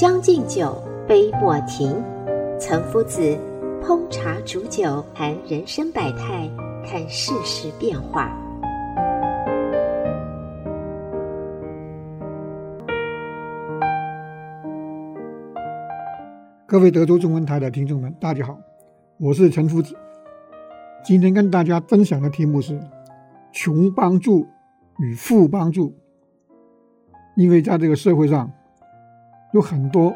将进酒，杯莫停。岑夫子烹茶煮酒，谈人生百态，看世事变化。各位德州中文台的听众们，大家好，我是岑夫子。今天跟大家分享的题目是“穷帮助与富帮助”，因为在这个社会上。有很多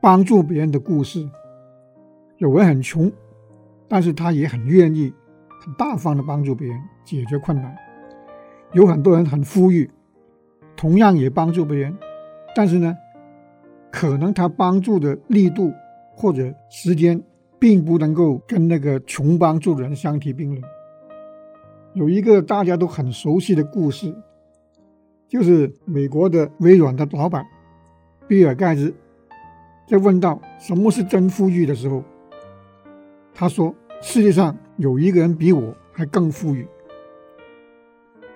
帮助别人的故事，有人很穷，但是他也很愿意、很大方的帮助别人解决困难；有很多人很富裕，同样也帮助别人，但是呢，可能他帮助的力度或者时间，并不能够跟那个穷帮助的人相提并论。有一个大家都很熟悉的故事，就是美国的微软的老板。比尔盖茨在问到什么是真富裕的时候，他说：“世界上有一个人比我还更富裕，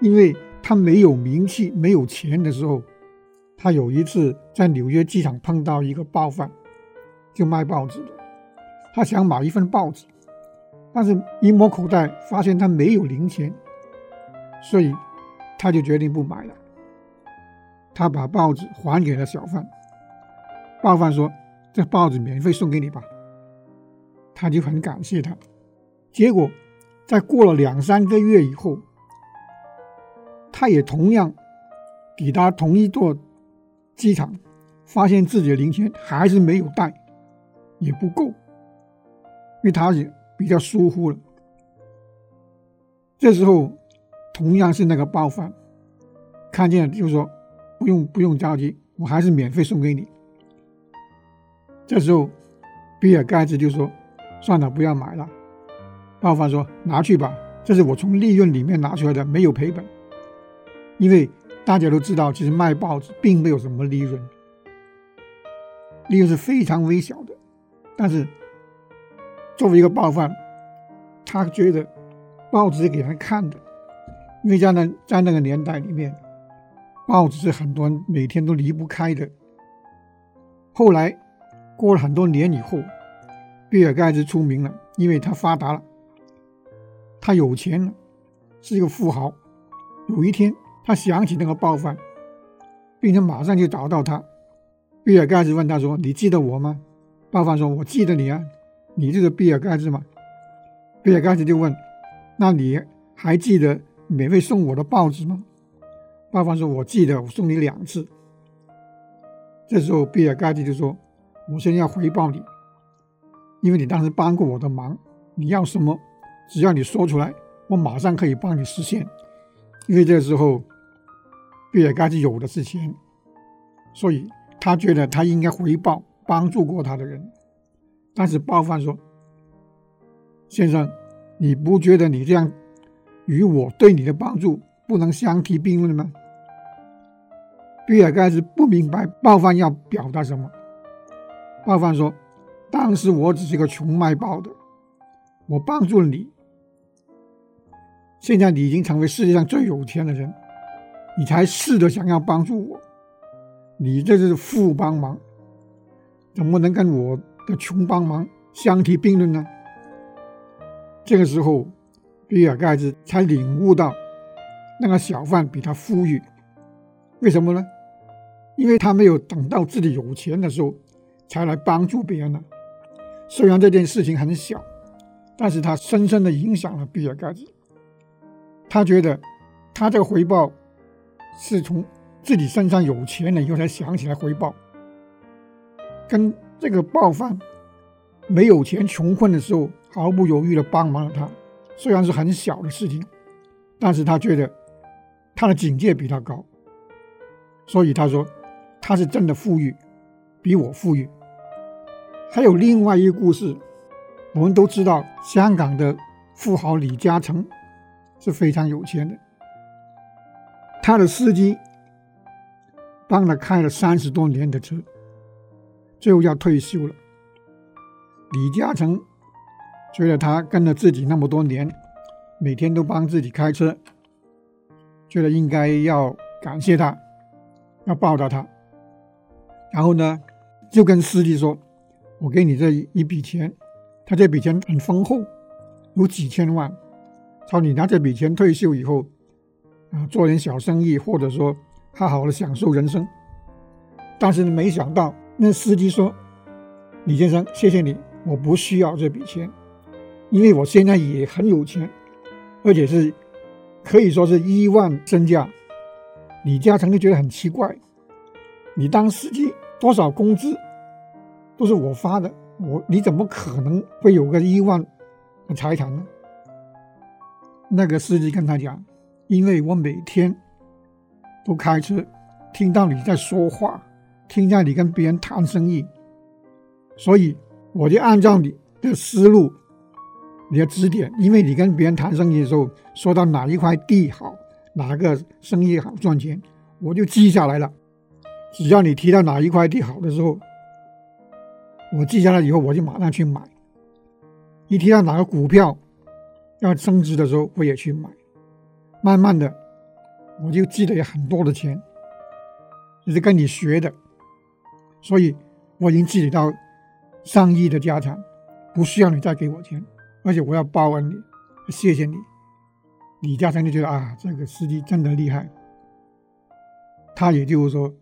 因为他没有名气、没有钱的时候，他有一次在纽约机场碰到一个报贩，就卖报纸的。他想买一份报纸，但是一摸口袋发现他没有零钱，所以他就决定不买了。他把报纸还给了小贩。”报贩说：“这报纸免费送给你吧。”他就很感谢他。结果，在过了两三个月以后，他也同样抵达同一座机场，发现自己的零钱还是没有带，也不够，因为他也比较疏忽了。这时候，同样是那个报贩看见，就说：“不用不用着急，我还是免费送给你。”这时候，比尔盖茨就说：“算了，不要买了。”报贩说：“拿去吧，这是我从利润里面拿出来的，没有赔本。因为大家都知道，其实卖报纸并没有什么利润，利润是非常微小的。但是作为一个报贩，他觉得报纸是给人看的，因为在那在那个年代里面，报纸是很多人每天都离不开的。后来。过了很多年以后，比尔盖茨出名了，因为他发达了，他有钱了，是一个富豪。有一天，他想起那个报贩，并且马上就找到他。比尔盖茨问他说：“你记得我吗？”报贩说：“我记得你啊，你就是比尔盖茨吗？”比尔盖茨就问：“那你还记得免费送我的报纸吗？”报贩说：“我记得，我送你两次。”这时候，比尔盖茨就说。我现在要回报你，因为你当时帮过我的忙。你要什么，只要你说出来，我马上可以帮你实现。因为这个时候，比尔盖茨有的是钱，所以他觉得他应该回报帮助过他的人。但是报贩说：“先生，你不觉得你这样与我对你的帮助不能相提并论吗？”比尔盖茨不明白报贩要表达什么。报贩说：“当时我只是个穷卖报的，我帮助了你。现在你已经成为世界上最有钱的人，你才试着想要帮助我，你这是富帮忙，怎么能跟我的穷帮忙相提并论呢？”这个时候，比尔盖茨才领悟到，那个小贩比他富裕，为什么呢？因为他没有等到自己有钱的时候。才来帮助别人呢。虽然这件事情很小，但是他深深的影响了比尔盖茨。他觉得，他这个回报是从自己身上有钱了以后才想起来回报，跟这个报贩没有钱、穷困的时候毫不犹豫的帮忙了他，虽然是很小的事情，但是他觉得他的境界比他高，所以他说他是真的富裕，比我富裕。还有另外一个故事，我们都知道，香港的富豪李嘉诚是非常有钱的，他的司机帮他开了三十多年的车，最后要退休了。李嘉诚觉得他跟了自己那么多年。每天都帮自己开车，觉得应该要感谢他，要报答他。然后呢，就跟司机说：“我给你这一笔钱，他这笔钱很丰厚，有几千万。朝你拿这笔钱退休以后，啊，做点小生意，或者说好好的享受人生。”但是没想到，那司机说：“李先生，谢谢你，我不需要这笔钱，因为我现在也很有钱。”而且是可以说是亿万身价，李嘉诚就觉得很奇怪，你当司机多少工资都是我发的，我你怎么可能会有个亿万的财产呢？那个司机跟他讲，因为我每天都开车，听到你在说话，听到你跟别人谈生意，所以我就按照你的思路。你要指点，因为你跟别人谈生意的时候，说到哪一块地好，哪个生意好赚钱，我就记下来了。只要你提到哪一块地好的时候，我记下来以后，我就马上去买。一提到哪个股票要升值的时候，我也去买。慢慢的，我就积累很多的钱，就是跟你学的，所以我已经积累到上亿的家产，不需要你再给我钱。而且我要报恩你，谢谢你。李嘉诚就觉得啊，这个司机真的厉害。他也就是说，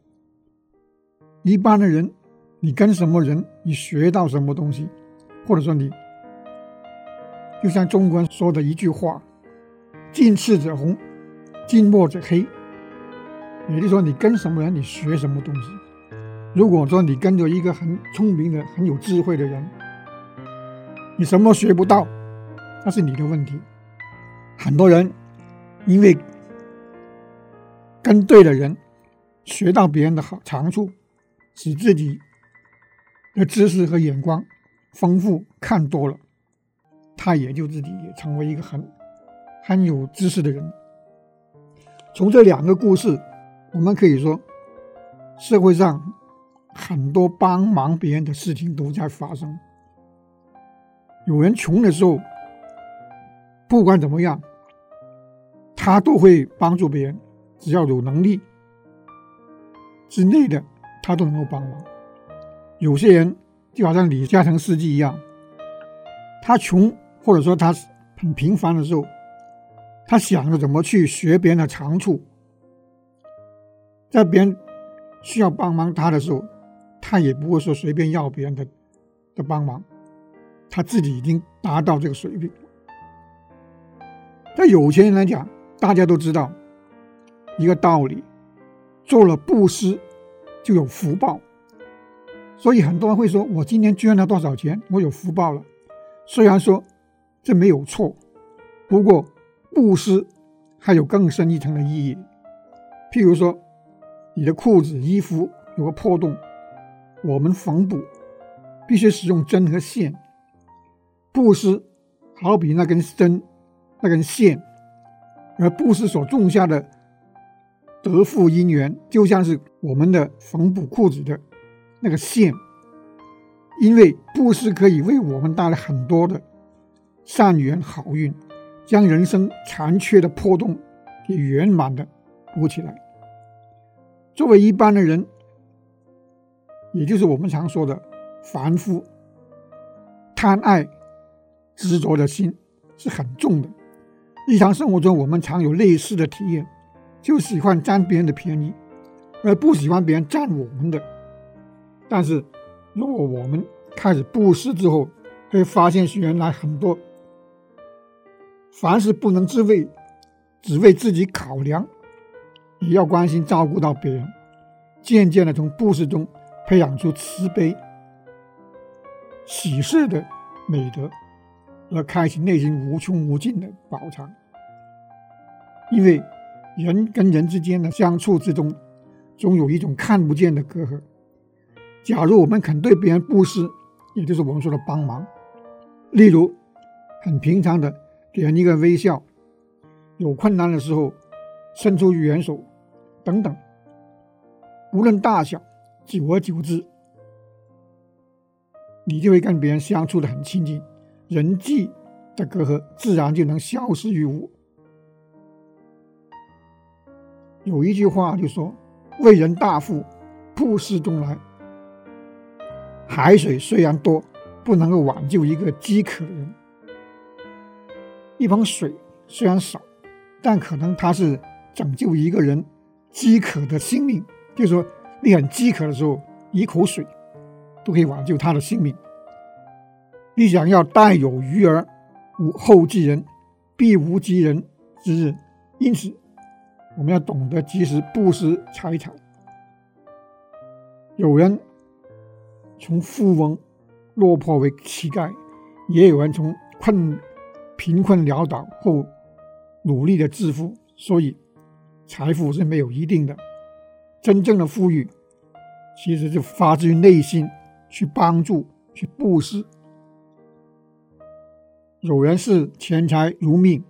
一般的人，你跟什么人，你学到什么东西，或者说你，就像中国人说的一句话：“近赤者红，近墨者黑。”也就是说，你跟什么人，你学什么东西。如果说你跟着一个很聪明的、很有智慧的人，你什么学不到，那是你的问题。很多人因为跟对的人，学到别人的好长处，使自己的知识和眼光丰富，看多了，他也就自己也成为一个很很有知识的人。从这两个故事，我们可以说，社会上很多帮忙别人的事情都在发生。有人穷的时候，不管怎么样，他都会帮助别人，只要有能力之内的，他都能够帮忙。有些人就好像李嘉诚司机一样，他穷或者说他很平凡的时候，他想着怎么去学别人的长处，在别人需要帮忙他的时候，他也不会说随便要别人的的帮忙。他自己已经达到这个水平。在有钱人来讲，大家都知道一个道理：做了布施就有福报。所以很多人会说：“我今天捐了多少钱，我有福报了。”虽然说这没有错，不过布施还有更深一层的意义。譬如说，你的裤子、衣服有个破洞，我们缝补必须使用针和线。布施好比那根针、那根线，而布施所种下的德福因缘，就像是我们的缝补裤子的那个线。因为布施可以为我们带来很多的善缘好运，将人生残缺的破洞给圆满的补起来。作为一般的人，也就是我们常说的凡夫，贪爱。执着的心是很重的。日常生活中，我们常有类似的体验，就喜欢占别人的便宜，而不喜欢别人占我们的。但是，如果我们开始布施之后，会发现原来很多凡事不能自为，只为自己考量，也要关心照顾到别人。渐渐的，从布施中培养出慈悲、喜事的美德。而开启内心无穷无尽的宝藏。因为人跟人之间的相处之中，总有一种看不见的隔阂。假如我们肯对别人布施，也就是我们说的帮忙，例如很平常的给人一个微笑，有困难的时候伸出援手，等等，无论大小，久而久之，你就会跟别人相处的很亲近，人际的隔阂自然就能消失于无。有一句话就说：“为人大富，布施中来。”海水虽然多，不能够挽救一个饥渴的人；一盆水虽然少，但可能它是拯救一个人饥渴的性命。就是说，你很饥渴的时候，一口水都可以挽救他的性命。你想要待有余而无后继人，必无及人之日。因此，我们要懂得及时布施财产。有人。从富翁落魄为乞丐，也有人从困贫困潦倒后努力的致富。所以，财富是没有一定的。真正的富裕，其实就发自于内心去帮助、去布施。有人是钱财如命，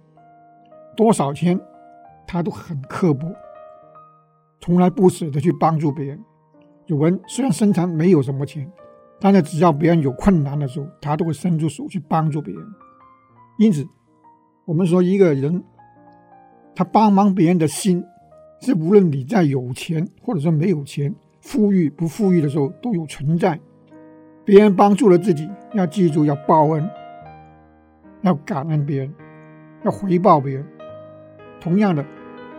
多少钱他都很刻薄，从来不舍得去帮助别人。有人虽然身上没有什么钱。但是只要别人有困难的时候，他都会伸出手去帮助别人。因此，我们说一个人，他帮忙别人的心，是无论你在有钱或者说没有钱、富裕不富裕的时候都有存在。别人帮助了自己，要记住要报恩，要感恩别人，要回报别人。同样的，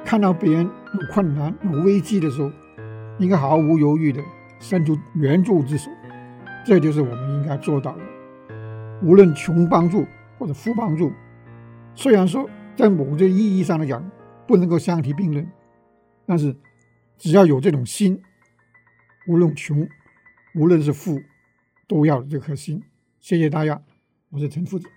看到别人有困难、有危机的时候，应该毫无犹豫的伸出援助之手。这就是我们应该做到的。无论穷帮助或者富帮助，虽然说在某些意义上来讲不能够相提并论，但是只要有这种心，无论穷，无论是富，都要有这颗心。谢谢大家，我是陈夫子。